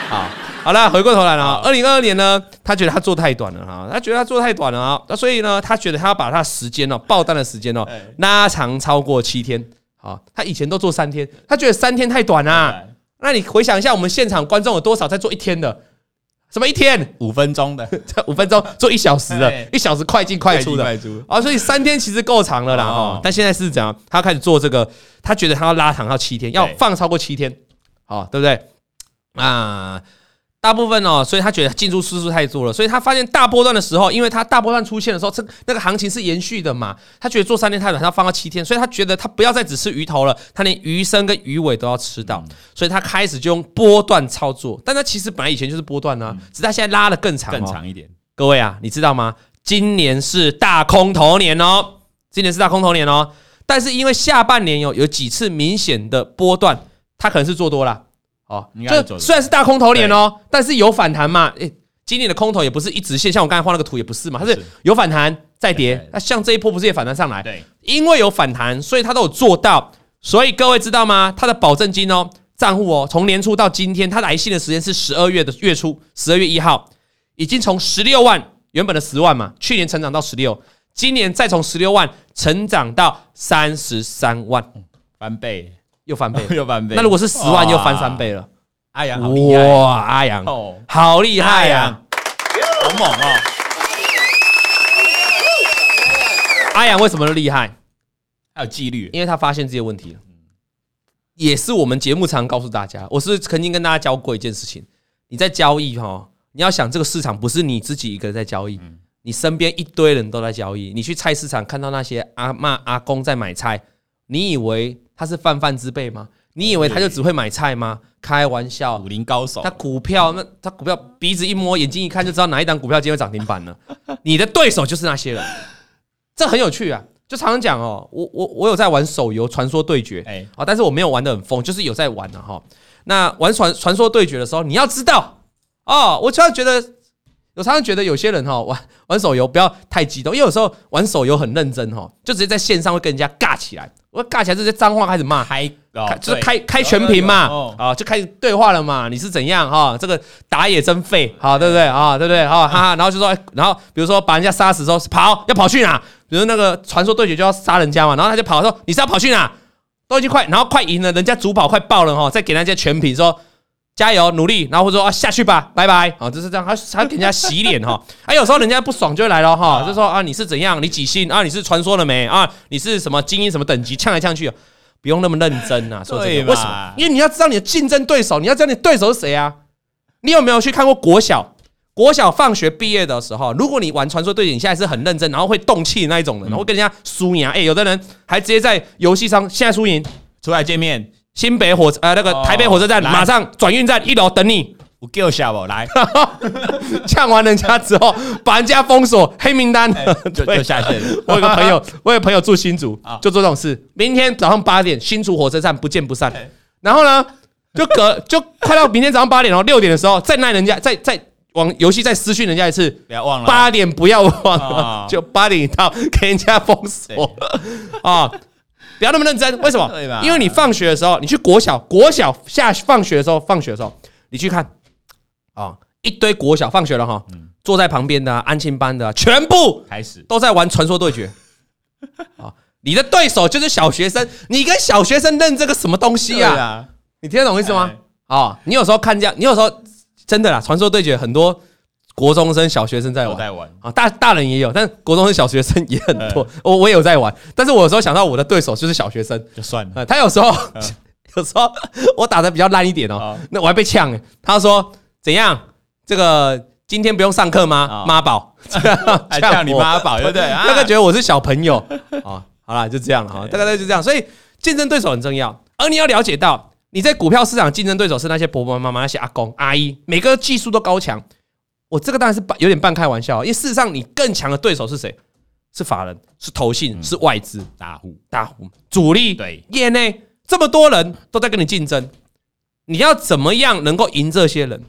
好，好了，回过头来了啊。二零二二年呢，他觉得他做太短了哈，他觉得他做太短了啊。那所以呢，他觉得他要把他时间哦，爆单的时间哦，拉长超过七天。好，他以前都做三天，他觉得三天太短啊。那你回想一下，我们现场观众有多少在做一天的？什么一天五分钟的，五分钟做一小时的，一小时快进快出的，啊，所以三天其实够长了啦哦。但现在是怎样？他开始做这个，他觉得他要拉长到七天，要放超过七天，好，对不对？啊。大部分哦，所以他觉得进出次数太多了，所以他发现大波段的时候，因为他大波段出现的时候，这那个行情是延续的嘛，他觉得做三天太短，他要放到七天，所以他觉得他不要再只吃鱼头了，他连鱼身跟鱼尾都要吃到，所以他开始就用波段操作，但他其实本来以前就是波段呢、啊，只是他现在拉的更长，更长一点。各位啊，你知道吗？今年是大空头年哦，今年是大空头年哦，但是因为下半年有有几次明显的波段，他可能是做多了。哦，就虽然是大空头年哦，但是有反弹嘛？诶，今年的空头也不是一直线，像我刚才画那个图也不是嘛，它是有反弹再跌。那像这一波不是也反弹上来？对，因为有反弹，所以它都有做到。所以各位知道吗？它的保证金哦，账户哦，从年初到今天，它来信的时间是十二月的月初，十二月一号，已经从十六万原本的十万嘛，去年成长到十六，今年再从十六万成长到三十三万，翻倍。又翻倍，又翻倍。那如果是十万，又翻三倍了。阿阳好厉害，哇，阿阳哦，好厉害呀，好猛啊！阿阳为什么厉害？还有纪律，因为他发现这些问题了。也是我们节目常告诉大家，我是曾经跟大家教过一件事情：你在交易哈，你要想这个市场不是你自己一个人在交易，你身边一堆人都在交易。你去菜市场看到那些阿妈、阿公在买菜，你以为？他是泛泛之辈吗？你以为他就只会买菜吗？开玩笑，武林高手。他股票那他股票鼻子一摸，眼睛一看就知道哪一档股票今天会涨停板了。你的对手就是那些人，这很有趣啊！就常常讲哦，我我我有在玩手游《传说对决》哎，啊，但是我没有玩的很疯，就是有在玩的哈。那玩传传说对决的时候，你要知道哦，我突然觉得。我常常觉得有些人哈玩玩手游不要太激动，因为有时候玩手游很认真哈，就直接在线上会跟人家尬起来。我尬起来这些脏话开始骂，开就是开开全屏嘛，啊就开始对话了嘛。你是怎样哈？这个打野真废，好对不对啊？对不对？哈哈，然后就说，然后比如说把人家杀死之后跑要跑去哪？比如那个传说对决就要杀人家嘛，然后他就跑说你是要跑去哪？都已经快，然后快赢了，人家主跑快爆了哈，再给人家全屏说。加油努力，然后或者说啊下去吧，拜拜啊，就是这样，他他给人家 洗脸哈，还有时候人家不爽就会来了哈，就说啊你是怎样，你几星啊，你是传说了没啊，你是什么精英什么等级，呛来呛去，不用那么认真呐，说这个为什么？因为你要知道你的竞争对手，你要知道你对手是谁啊？你有没有去看过国小？国小放学毕业的时候，如果你玩传说对决，你现在是很认真，然后会动气那一种的，然后跟人家输赢，哎，有的人还直接在游戏上现在输赢出来见面。新北火车呃，那个台北火车站马上转运站一楼等你。我叫下我来，呛完人家之后，把人家封锁黑名单，就 就下线了。我有个朋友，我有个朋友住新竹，就做这种事。明天早上八点，新竹火车站不见不散。然后呢，就隔就快到明天早上八点哦，六点的时候再赖人家，再再往游戏再私讯人家一次，不要忘了。八点不要忘了，就八点一到给人家封锁。啊。不要那么认真，为什么？因为你放学的时候，你去国小，国小下放学的时候，放学的时候，你去看啊，一堆国小放学了哈，坐在旁边的安亲班的，全部开始都在玩传说对决啊！你的对手就是小学生，你跟小学生认这个什么东西啊？你听得懂意思吗？啊，你有时候看这样，你有时候真的啦，传说对决很多。国中生、小学生在玩在玩啊，大大人也有，但国中生、小学生也很多。我我也有在玩，但是我有时候想到我的对手就是小学生，就算了。他有时候 有时候 我打的比较烂一点哦，那我还被呛。他说怎样？这个今天不用上课吗？妈宝，还呛你妈宝，对不对？那个觉得我是小朋友啊。好了，就这样了哈，大概就这样。所以竞争对手很重要，而你要了解到你在股票市场竞争对手是那些婆婆妈妈、那些阿公阿姨，每个技术都高强。我这个当然是半有点半开玩笑，因为事实上你更强的对手是谁？是法人，是投信，是外资，大户，大户，主力，对，业内这么多人都在跟你竞争，你要怎么样能够赢这些人？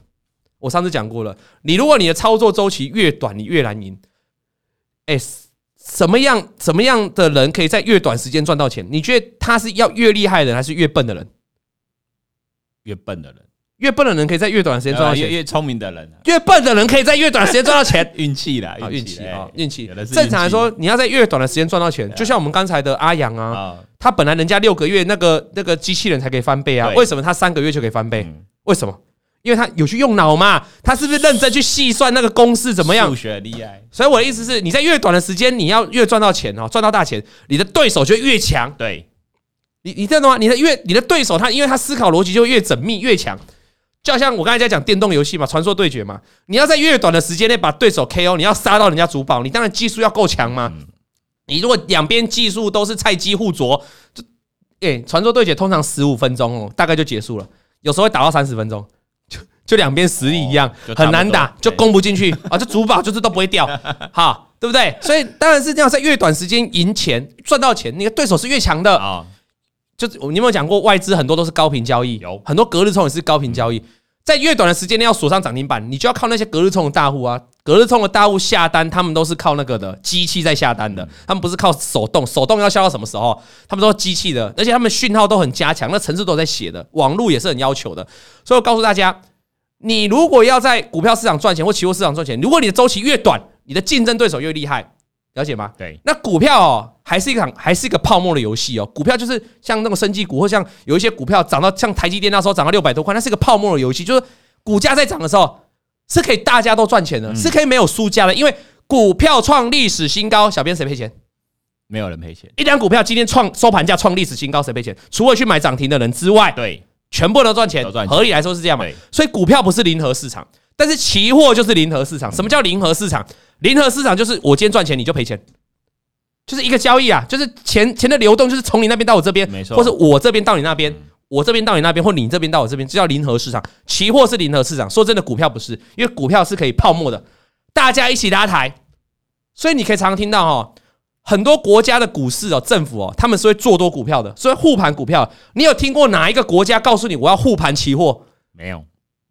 我上次讲过了，你如果你的操作周期越短，你越难赢。哎，什么样什么样的人可以在越短时间赚到钱？你觉得他是要越厉害的人，还是越笨的人？越笨的人。越笨的人可以在越短的时间赚到钱，越聪明的人，越笨的人可以在越短时间赚到钱。运气啦，运气啊，运气。正常来说，你要在越短的时间赚到钱，就像我们刚才的阿阳啊，他本来人家六个月那个那个机器人才可以翻倍啊，为什么他三个月就可以翻倍？为什么？因为他有去用脑嘛，他是不是认真去细算那个公式怎么样？数学厉害。所以我的意思是，你在越短的时间，你要越赚到钱哦，赚到大钱，你的对手就越强。对，你你知道吗？你的越你的对手他，因为他思考逻辑就越缜密越强。就像我刚才在讲电动游戏嘛，传说对决嘛，你要在越短的时间内把对手 KO，你要杀到人家主堡，你当然技术要够强嘛。你如果两边技术都是菜鸡互啄，就诶，传说对决通常十五分钟哦，大概就结束了，有时候会打到三十分钟，就就两边实力一样，很难打，就攻不进去啊，就主堡就是都不会掉，哈，对不对？所以当然是这样，在越短时间赢钱赚到钱，你的对手是越强的啊。就是你有没有讲过外资很多都是高频交易，有。很多隔日冲也是高频交易，在越短的时间内要锁上涨停板，你就要靠那些隔日冲的大户啊，隔日冲的大户下单，他们都是靠那个的机器在下单的，他们不是靠手动，手动要下到什么时候？他们都是机器的，而且他们讯号都很加强，那程式都在写的，网络也是很要求的，所以我告诉大家，你如果要在股票市场赚钱或期货市场赚钱，如果你的周期越短，你的竞争对手越厉害。了解吗？对，那股票哦，还是一个还是一个泡沫的游戏哦。股票就是像那种生技股，或像有一些股票涨到像台积电那时候涨到六百多块，那是一个泡沫的游戏。就是股价在涨的时候，是可以大家都赚钱的，是可以没有输家的。因为股票创历史新高，小编谁赔钱？没有人赔钱。一张股票今天创收盘价创历史新高，谁赔钱？除了去买涨停的人之外，对，全部都赚钱。合理来说是这样嘛？所以股票不是零和市场，但是期货就是零和市场。什么叫零和市场？零和市场就是我今天赚钱，你就赔钱，就是一个交易啊，就是钱钱的流动，就是从你那边到我这边，没错，或者我这边到你那边，我这边到你那边，或你这边到我这边，这叫零和市场。期货是零和市场，说真的，股票不是，因为股票是可以泡沫的，大家一起拉抬，所以你可以常常听到哈，很多国家的股市哦，政府哦，他们是会做多股票的，所以护盘股票。你有听过哪一个国家告诉你我要护盘期货？没有。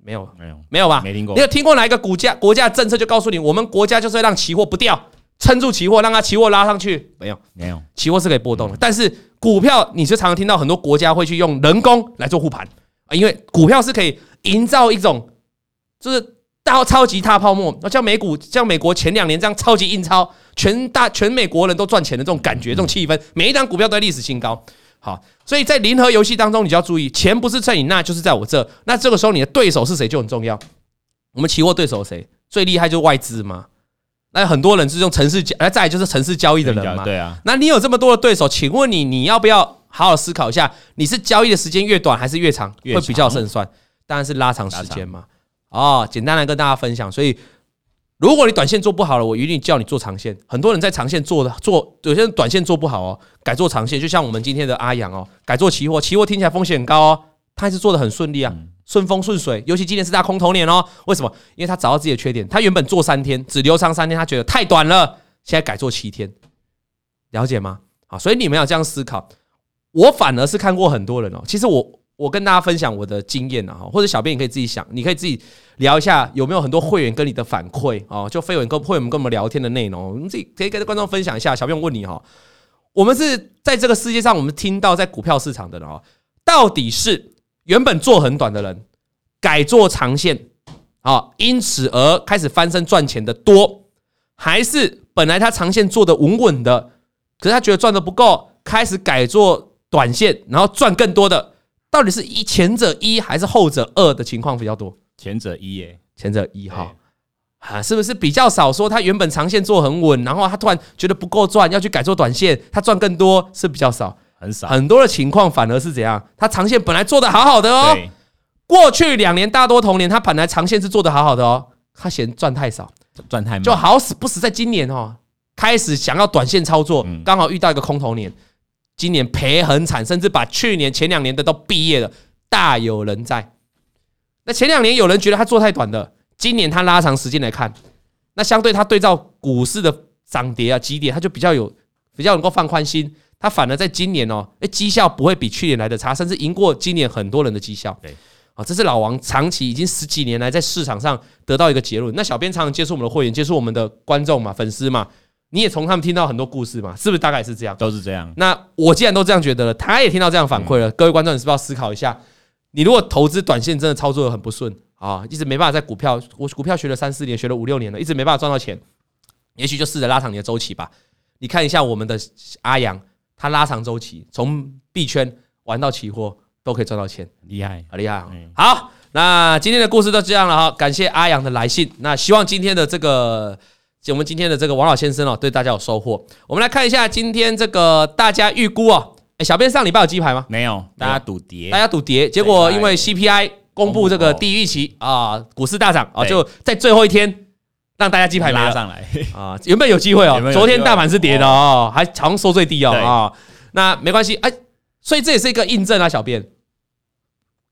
没有，没有，没有吧？没听过。你有听过哪一个国家国家政策就告诉你，我们国家就是要让期货不掉，撑住期货，让它期货拉上去？没有，没有。期货是可以波动的，但是股票你是常常听到很多国家会去用人工来做护盘啊，因为股票是可以营造一种就是大超级大泡沫，像美股，像美国前两年这样超级印钞，全大全美国人都赚钱的这种感觉，这种气氛，每一张股票都在历史新高。好，所以在零和游戏当中，你就要注意，钱不是在你那，就是在我这。那这个时候，你的对手是谁就很重要。我们期货对手谁最厉害？就是外资嘛。那很多人是用城市交，再来就是城市交易的人嘛。对啊。那你有这么多的对手，请问你，你要不要好好思考一下？你是交易的时间越短还是越长会比较胜算？当然是拉长时间嘛。哦，简单来跟大家分享，所以。如果你短线做不好了，我一定叫你做长线。很多人在长线做的做，有些人短线做不好哦，改做长线。就像我们今天的阿阳哦，改做期货，期货听起来风险很高哦，他还是做的很顺利啊，顺风顺水。尤其今年是大空头年哦，为什么？因为他找到自己的缺点，他原本做三天只留长三天，他觉得太短了，现在改做七天，了解吗？好，所以你们要这样思考。我反而是看过很多人哦，其实我。我跟大家分享我的经验啊，或者小编你可以自己想，你可以自己聊一下有没有很多会员跟你的反馈哦，就会员跟会员跟我们聊天的内容，我们自己可以跟观众分享一下。小编问你哈，我们是在这个世界上，我们听到在股票市场的人哦，到底是原本做很短的人改做长线啊，因此而开始翻身赚钱的多，还是本来他长线做的稳稳的，可是他觉得赚的不够，开始改做短线，然后赚更多的？到底是一前者一还是后者二的情况比较多？前者一耶，前者一哈啊，是不是比较少说他原本长线做很稳，然后他突然觉得不够赚，要去改做短线，他赚更多是比较少，很少。很多的情况反而是怎样？他长线本来做得好好的哦，过去两年大多同年他本来长线是做得好好的哦，他嫌赚太少，赚太慢，就好死不死在今年哦，开始想要短线操作，刚好遇到一个空头年。今年赔很惨，甚至把去年前两年的都毕业了，大有人在。那前两年有人觉得他做太短的，今年他拉长时间来看，那相对他对照股市的涨跌啊、急跌，他就比较有比较能够放宽心。他反而在今年哦，诶，绩效不会比去年来的差，甚至赢过今年很多人的绩效。对，啊，这是老王长期已经十几年来在市场上得到一个结论。那小编常常接触我们的会员，接触我们的观众嘛、粉丝嘛。你也从他们听到很多故事嘛，是不是？大概是这样，都是这样。那我既然都这样觉得了，他也听到这样反馈了。各位观众，你是不是要思考一下？你如果投资短线真的操作得很不顺啊，一直没办法在股票，我股票学了三四年，学了五六年了，一直没办法赚到钱，也许就试着拉长你的周期吧。你看一下我们的阿阳，他拉长周期，从币圈玩到期货都可以赚到钱，厉害，好厉害。好，那今天的故事就这样了哈，感谢阿阳的来信。那希望今天的这个，我们今天的这个王老先生哦，对大家有收获。我们来看一下今天这个大家预估哦，哎，小编上礼拜有鸡排吗？没有，大家赌跌，大家赌跌，结果因为 CPI 公布这个低于预期啊，股市大涨啊，就在最后一天让大家鸡排拉上来 啊，原本有机会哦，昨天大盘是跌的哦，还好像收最低哦啊，那没关系哎，所以这也是一个印证啊，小编。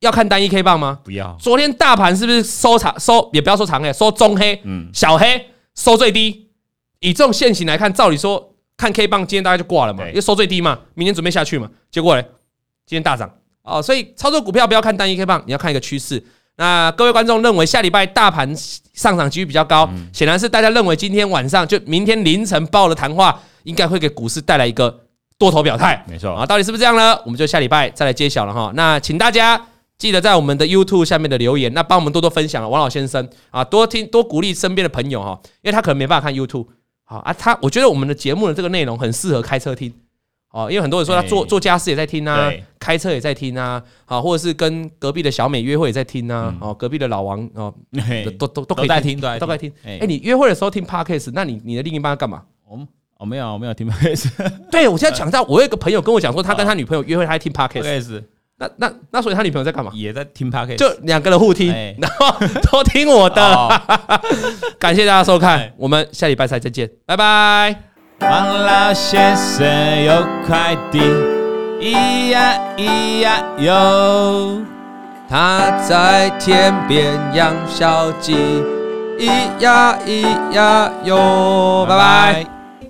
要看单一 K 棒吗？不要。昨天大盘是不是收长收？也不要说长黑，收中黑，嗯，小黑收最低。以这种线型来看，照理说看 K 棒，今天大概就挂了嘛，因为收最低嘛，明天准备下去嘛。结果嘞，今天大涨哦。所以操作股票不要看单一 K 棒，你要看一个趋势。那各位观众认为下礼拜大盘上涨几率比较高，显然是大家认为今天晚上就明天凌晨报的谈话，应该会给股市带来一个多头表态。没错啊，到底是不是这样呢？我们就下礼拜再来揭晓了哈。那请大家。记得在我们的 YouTube 下面的留言，那帮我们多多分享了王老先生啊，多听多鼓励身边的朋友哈，因为他可能没办法看 YouTube 好啊，他我觉得我们的节目的这个内容很适合开车听哦，因为很多人说他做做家事也在听啊，开车也在听啊，啊，或者是跟隔壁的小美约会也在听啊，哦，隔壁的老王哦，都都都可以在听，都在听。哎，你约会的时候听 Podcast，那你你的另一半要干嘛？哦，我没有，我没有听 Podcast。对，我现在讲到，我有一个朋友跟我讲说，他跟他女朋友约会，他还听 Podcast。那那那，所以他女朋友在干嘛？也在听 Podcast，就两个人互听，然后都听我的。感谢大家收看，我们下礼拜三再见，拜拜。王老先生有快递，咿呀咿呀哟，他在天边养小鸡，咿呀咿呀哟，拜拜。